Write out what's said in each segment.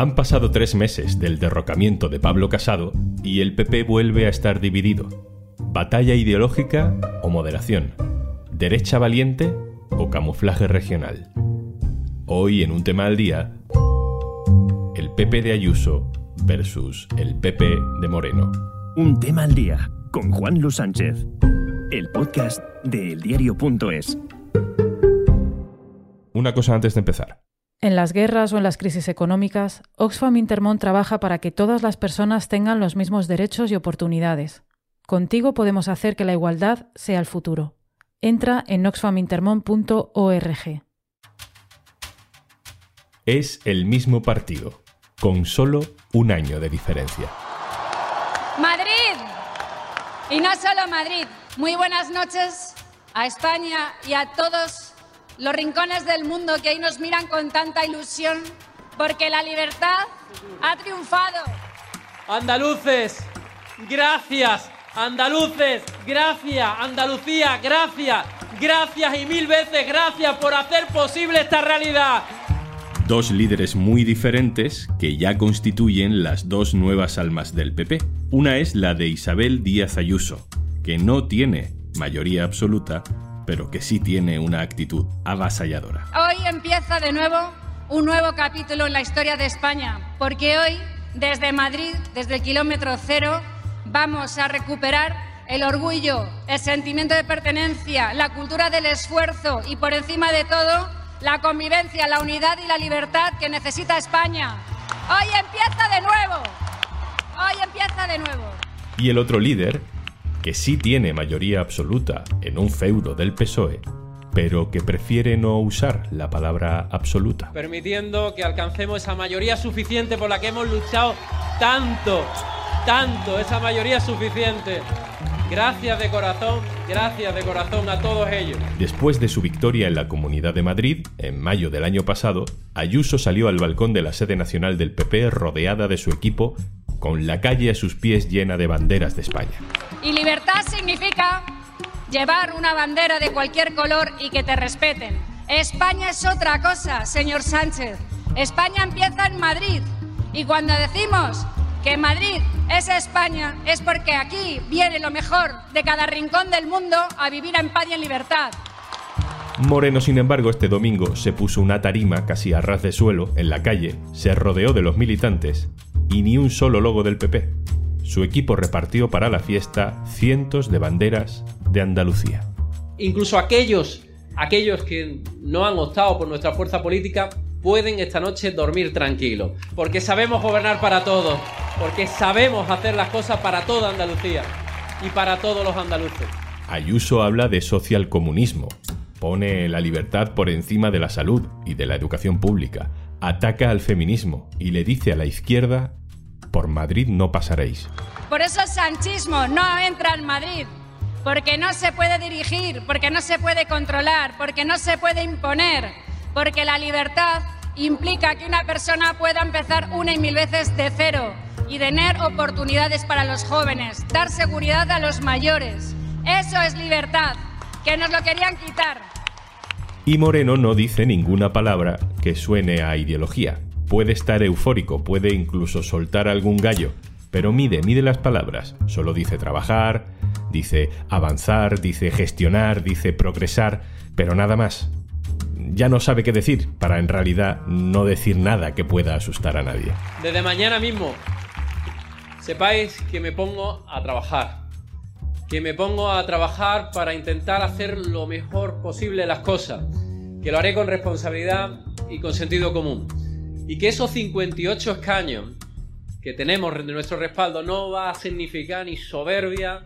Han pasado tres meses del derrocamiento de Pablo Casado y el PP vuelve a estar dividido. ¿Batalla ideológica o moderación? ¿Derecha valiente o camuflaje regional? Hoy en un tema al día, el PP de Ayuso versus el PP de Moreno. Un tema al día con Juan Luis Sánchez, el podcast de eldiario.es. Una cosa antes de empezar. En las guerras o en las crisis económicas, Oxfam Intermón trabaja para que todas las personas tengan los mismos derechos y oportunidades. Contigo podemos hacer que la igualdad sea el futuro. Entra en oxfamintermon.org. Es el mismo partido, con solo un año de diferencia. Madrid. Y no solo Madrid. Muy buenas noches a España y a todos los rincones del mundo que ahí nos miran con tanta ilusión, porque la libertad ha triunfado. Andaluces, gracias. Andaluces, gracias. Andalucía, gracias. Gracias y mil veces gracias por hacer posible esta realidad. Dos líderes muy diferentes que ya constituyen las dos nuevas almas del PP. Una es la de Isabel Díaz Ayuso, que no tiene mayoría absoluta, pero que sí tiene una actitud avasalladora. Hoy empieza de nuevo un nuevo capítulo en la historia de España, porque hoy, desde Madrid, desde el kilómetro cero, vamos a recuperar el orgullo, el sentimiento de pertenencia, la cultura del esfuerzo y, por encima de todo, la convivencia, la unidad y la libertad que necesita España. Hoy empieza de nuevo. Hoy empieza de nuevo. Y el otro líder que sí tiene mayoría absoluta en un feudo del PSOE, pero que prefiere no usar la palabra absoluta. Permitiendo que alcancemos esa mayoría suficiente por la que hemos luchado tanto, tanto, esa mayoría suficiente. Gracias de corazón, gracias de corazón a todos ellos. Después de su victoria en la Comunidad de Madrid, en mayo del año pasado, Ayuso salió al balcón de la sede nacional del PP rodeada de su equipo con la calle a sus pies llena de banderas de España. Y libertad significa llevar una bandera de cualquier color y que te respeten. España es otra cosa, señor Sánchez. España empieza en Madrid. Y cuando decimos que Madrid es España, es porque aquí viene lo mejor de cada rincón del mundo a vivir en paz y en libertad. Moreno, sin embargo, este domingo se puso una tarima casi a ras de suelo en la calle, se rodeó de los militantes y ni un solo logo del PP. Su equipo repartió para la fiesta cientos de banderas de Andalucía. Incluso aquellos, aquellos que no han optado por nuestra fuerza política pueden esta noche dormir tranquilos, porque sabemos gobernar para todos, porque sabemos hacer las cosas para toda Andalucía y para todos los andaluces. Ayuso habla de socialcomunismo, pone la libertad por encima de la salud y de la educación pública, ataca al feminismo y le dice a la izquierda por Madrid no pasaréis. Por eso el sanchismo no entra en Madrid, porque no se puede dirigir, porque no se puede controlar, porque no se puede imponer, porque la libertad implica que una persona pueda empezar una y mil veces de cero y tener oportunidades para los jóvenes, dar seguridad a los mayores. Eso es libertad, que nos lo querían quitar. Y Moreno no dice ninguna palabra que suene a ideología puede estar eufórico, puede incluso soltar algún gallo, pero mide, mide las palabras. Solo dice trabajar, dice avanzar, dice gestionar, dice progresar, pero nada más. Ya no sabe qué decir para en realidad no decir nada que pueda asustar a nadie. Desde mañana mismo, sepáis que me pongo a trabajar. Que me pongo a trabajar para intentar hacer lo mejor posible las cosas. Que lo haré con responsabilidad y con sentido común y que esos 58 escaños que tenemos de nuestro respaldo no va a significar ni soberbia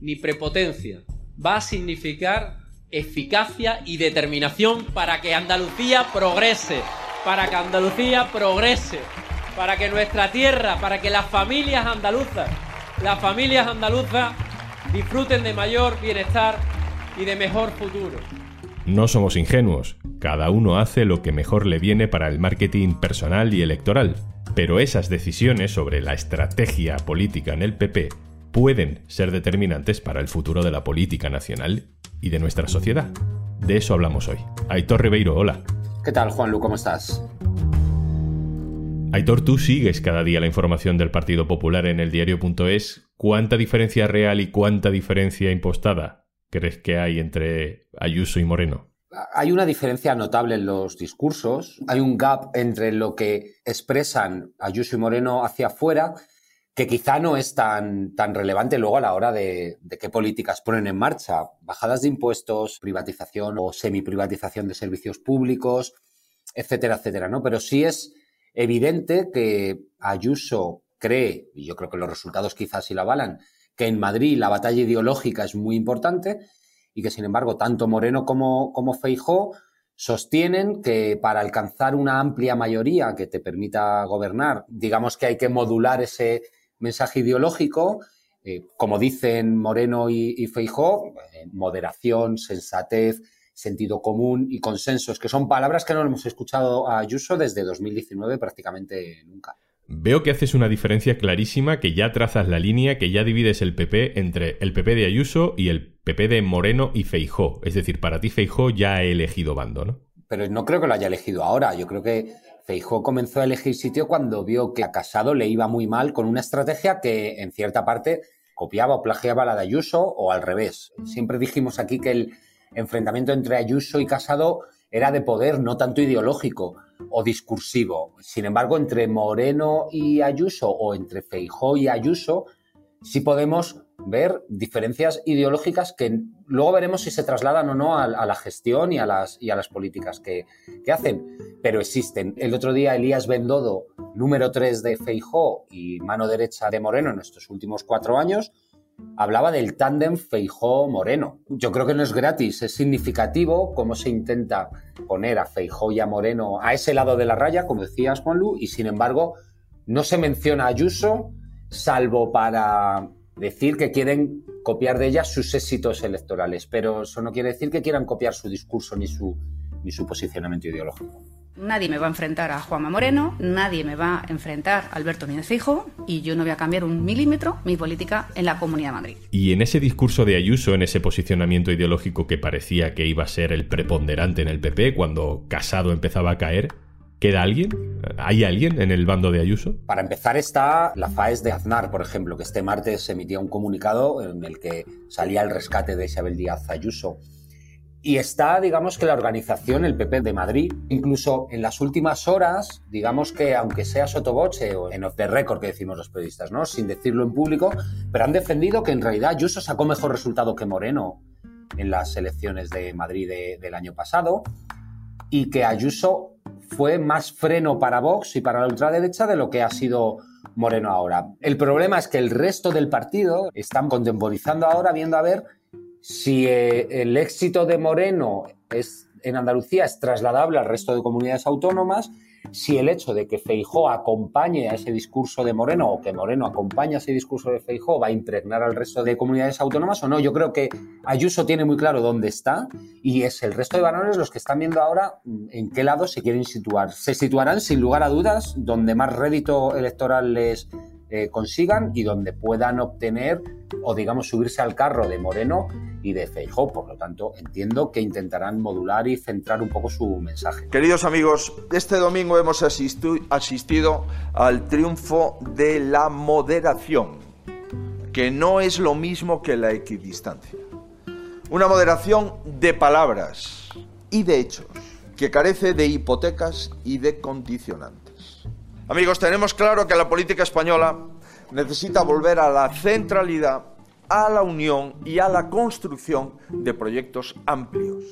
ni prepotencia, va a significar eficacia y determinación para que Andalucía progrese, para que Andalucía progrese, para que nuestra tierra, para que las familias andaluzas, las familias andaluzas disfruten de mayor bienestar y de mejor futuro. No somos ingenuos, cada uno hace lo que mejor le viene para el marketing personal y electoral, pero esas decisiones sobre la estrategia política en el PP pueden ser determinantes para el futuro de la política nacional y de nuestra sociedad. De eso hablamos hoy. Aitor Ribeiro, hola. ¿Qué tal, Juanlu? ¿Cómo estás? Aitor, tú sigues cada día la información del Partido Popular en el diario.es. ¿Cuánta diferencia real y cuánta diferencia impostada crees que hay entre Ayuso y Moreno? Hay una diferencia notable en los discursos, hay un gap entre lo que expresan Ayuso y Moreno hacia afuera que quizá no es tan, tan relevante luego a la hora de, de, qué políticas ponen en marcha. Bajadas de impuestos, privatización o semiprivatización de servicios públicos, etcétera, etcétera, ¿no? Pero sí es evidente que Ayuso cree, y yo creo que los resultados quizás sí la avalan, que en Madrid la batalla ideológica es muy importante y que, sin embargo, tanto Moreno como, como Feijó sostienen que para alcanzar una amplia mayoría que te permita gobernar, digamos que hay que modular ese mensaje ideológico, eh, como dicen Moreno y, Feijó, eh, moderación, sensatez, sentido común y consensos, que son palabras que no hemos escuchado a Ayuso desde 2019 prácticamente nunca. Veo que haces una diferencia clarísima, que ya trazas la línea, que ya divides el PP entre el PP de Ayuso y el PP de Moreno y Feijó. Es decir, para ti Feijó ya ha elegido bando, ¿no? Pero no creo que lo haya elegido ahora. Yo creo que Feijó comenzó a elegir sitio cuando vio que a Casado le iba muy mal con una estrategia que en cierta parte copiaba o plagiaba la de Ayuso o al revés. Siempre dijimos aquí que el enfrentamiento entre Ayuso y Casado era de poder, no tanto ideológico o discursivo. Sin embargo, entre Moreno y Ayuso o entre Feijó y Ayuso, sí podemos ver diferencias ideológicas que luego veremos si se trasladan o no a, la gestión y a las, y a las políticas que, que, hacen, pero existen. El otro día Elías Bendodo, número 3 de Feijó y mano derecha de Moreno en estos últimos cuatro años, hablaba del tándem Feijó-Moreno. Yo creo que no es gratis, es significativo cómo se intenta poner a Feijó y a Moreno a ese lado de la raya, como decías, Juanlu, y sin embargo no se menciona a Ayuso, salvo para decir que quieren copiar de ella sus éxitos electorales, pero eso no quiere decir que quieran copiar su discurso ni su, ni su posicionamiento ideológico. Nadie me va a enfrentar a Juanma Moreno, nadie me va a enfrentar a Alberto Núñez Fijo y yo no voy a cambiar un milímetro mi política en la Comunidad de Madrid. Y en ese discurso de Ayuso, en ese posicionamiento ideológico que parecía que iba a ser el preponderante en el PP cuando Casado empezaba a caer, ¿Queda alguien? ¿Hay alguien en el bando de Ayuso? Para empezar está la FAES de Aznar, por ejemplo, que este martes emitía un comunicado en el que salía el rescate de Isabel Díaz Ayuso. Y está, digamos que la organización, el PP de Madrid, incluso en las últimas horas, digamos que aunque sea sotoboche o en off the record que decimos los periodistas, ¿no? Sin decirlo en público, pero han defendido que en realidad Ayuso sacó mejor resultado que Moreno en las elecciones de Madrid del año pasado y que Ayuso fue más freno para Vox y para la ultraderecha de lo que ha sido Moreno ahora. El problema es que el resto del partido están contemporizando ahora, viendo a ver si eh, el éxito de Moreno es, en Andalucía es trasladable al resto de comunidades autónomas, si el hecho de que Feijó acompañe a ese discurso de Moreno o que Moreno acompañe a ese discurso de Feijó va a impregnar al resto de comunidades autónomas o no. Yo creo que Ayuso tiene muy claro dónde está y es el resto de varones los que están viendo ahora mm, en qué lado se quieren situar. Se situarán sin lugar a dudas donde más rédito electoral les eh, consigan y donde puedan obtener o digamos subirse al carro de Moreno y de Feijó. Por lo tanto, entiendo que intentarán modular y centrar un poco su mensaje. Queridos amigos, este domingo hemos asistido al triunfo de la moderación, que no es lo mismo que la equidistancia. Una moderación de palabras y de hechos, que carece de hipotecas y de condicionantes. Amigos, tenemos claro que la política española necesita volver a la centralidad, a la unión y a la construcción de proyectos amplios.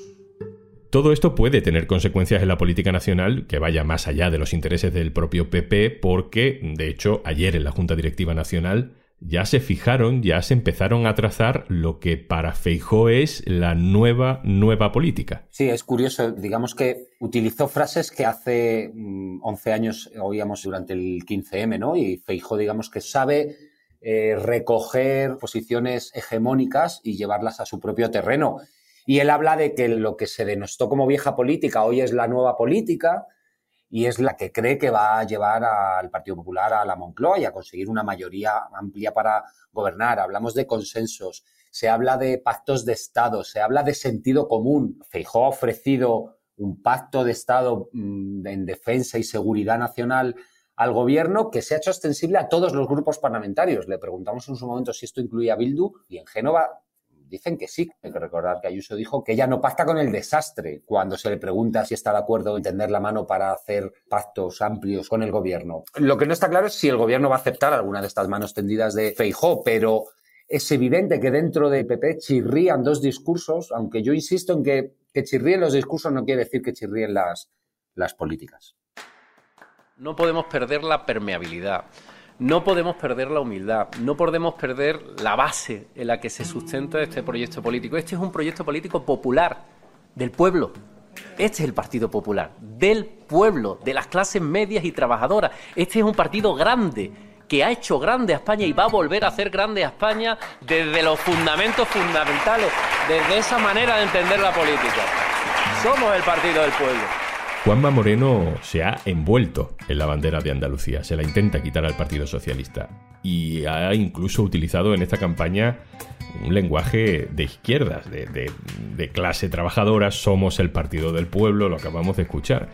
Todo esto puede tener consecuencias en la política nacional que vaya más allá de los intereses del propio PP porque, de hecho, ayer en la Junta Directiva Nacional ya se fijaron, ya se empezaron a trazar lo que para Feijó es la nueva, nueva política. Sí, es curioso. Digamos que utilizó frases que hace 11 mm, años oíamos durante el 15M, ¿no? Y Feijó, digamos que sabe eh, recoger posiciones hegemónicas y llevarlas a su propio terreno. Y él habla de que lo que se denostó como vieja política hoy es la nueva política y es la que cree que va a llevar al Partido Popular a la Moncloa y a conseguir una mayoría amplia para gobernar. Hablamos de consensos, se habla de pactos de Estado, se habla de sentido común. Feijó ha ofrecido un pacto de Estado mm, en defensa y seguridad nacional al gobierno que se ha hecho extensible a todos los grupos parlamentarios. Le preguntamos en su momento si esto incluía a Bildu y en Génova dicen que sí. Hay que recordar que Ayuso dijo que ella no pacta con el desastre cuando se le pregunta si está de acuerdo en tender la mano para hacer pactos amplios con el gobierno. Lo que no está claro es si el gobierno va a aceptar alguna de estas manos tendidas de Feijó, pero es evidente que dentro del PP chirrían dos discursos, aunque yo insisto en que, que chirríen los discursos no quiere decir que chirríen las políticas. No podemos perder la permeabilidad. No podemos perder la humildad, no podemos perder la base en la que se sustenta este proyecto político. Este es un proyecto político popular, del pueblo. Este es el Partido Popular, del pueblo, de las clases medias y trabajadoras. Este es un partido grande, que ha hecho grande a España y va a volver a hacer grande a España desde los fundamentos fundamentales, desde esa manera de entender la política. Somos el Partido del Pueblo. Juanma Moreno se ha envuelto en la bandera de Andalucía, se la intenta quitar al Partido Socialista y ha incluso utilizado en esta campaña un lenguaje de izquierdas, de, clase trabajadora, somos el partido del pueblo, lo acabamos de escuchar.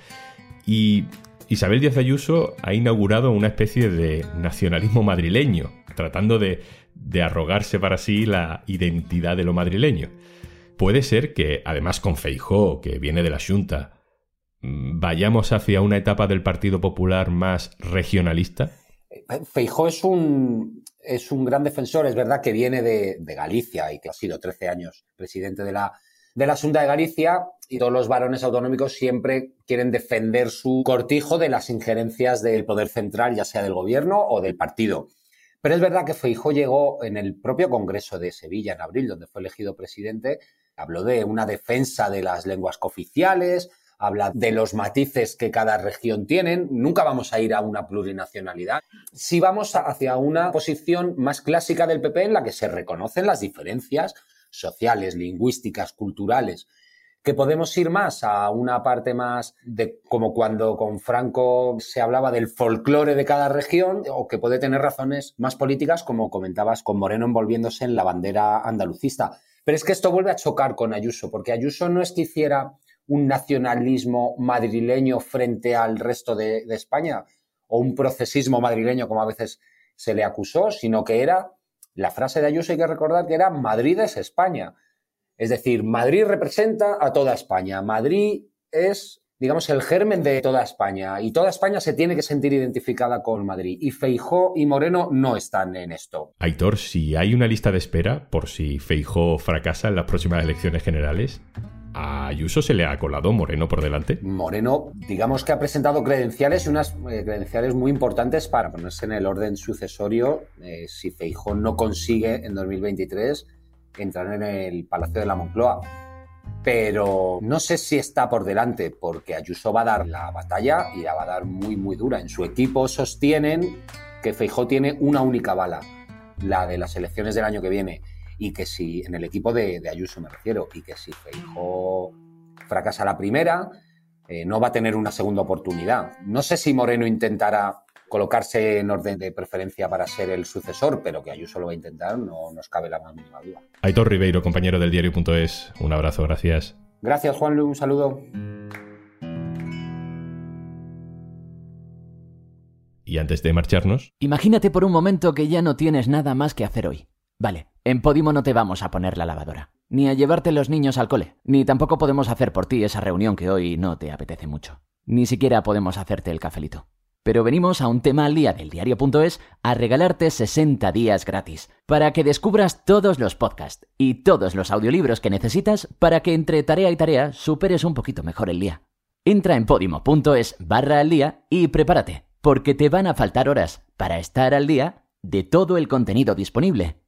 Y Isabel Díaz Ayuso ha inaugurado una especie de nacionalismo madrileño, tratando de, de arrogarse para sí la identidad de lo madrileño. Puede ser que, además con Feijó, que viene de la Junta, vayamos hacia una etapa del Partido Popular más regionalista? Feijó es un, es un gran defensor, es verdad que viene de, Galicia y que ha sido 13 años presidente de la, de la Junta de Galicia y todos los varones autonómicos siempre quieren defender su cortijo de las injerencias del poder central, ya sea del gobierno o del partido. Pero es verdad que Feijó llegó en el propio Congreso de Sevilla en abril, donde fue elegido presidente, habló de una defensa de las lenguas cooficiales, habla de los matices que cada región tiene. Nunca vamos a ir a una plurinacionalidad. Si vamos hacia una posición más clásica del PP en la que se reconocen las diferencias sociales, lingüísticas, culturales que podemos ir más a una parte más de como cuando con Franco se hablaba del folclore de cada región o que puede tener razones más políticas como comentabas con Moreno envolviéndose en la bandera andalucista. Pero es que esto vuelve a chocar con Ayuso porque Ayuso no es que hiciera un nacionalismo madrileño frente al resto de, España o un procesismo madrileño como a veces se le acusó, sino que era, la frase de Ayuso hay que recordar que era Madrid es España. Es decir, Madrid representa a toda España. Madrid es, digamos, el germen de toda España y toda España se tiene que sentir identificada con Madrid. Y Feijó y Moreno no están en esto. Aitor, si hay una lista de espera por si Feijó fracasa en las próximas elecciones generales, a Ayuso se le ha colado Moreno por delante. Moreno, digamos que ha presentado credenciales y unas eh, credenciales muy importantes para ponerse en el orden sucesorio eh, si Feijón no consigue en 2023 entrar en el Palacio de la Moncloa. Pero no sé si está por delante, porque Ayuso va a dar la batalla y la va a dar muy, muy dura. En su equipo sostienen que Feijó tiene una única bala, la de las elecciones del año que viene y que si, en el equipo de, Ayuso me refiero, y que si Feijóo fracasa la primera, eh, no va a tener una segunda oportunidad. No sé si Moreno intentará colocarse en orden de preferencia para ser el sucesor, pero que Ayuso lo va a intentar, no nos cabe la más mínima duda. Aitor Ribeiro, compañero del diario.es, un abrazo, gracias. Gracias, Juan un saludo. Y antes de marcharnos... Imagínate por un momento que ya no tienes nada más que hacer hoy. Vale, en Podimo no te vamos a poner la lavadora, ni a llevarte los niños al cole, ni tampoco podemos hacer por ti esa reunión que hoy no te apetece mucho. Ni siquiera podemos hacerte el cafelito. Pero venimos a un tema al día del diario.es a regalarte 60 días gratis, para que descubras todos los podcasts y todos los audiolibros que necesitas para que entre tarea y tarea superes un poquito mejor el día. Entra en podimo.es barra al día y prepárate, porque te van a faltar horas para estar al día de todo el contenido disponible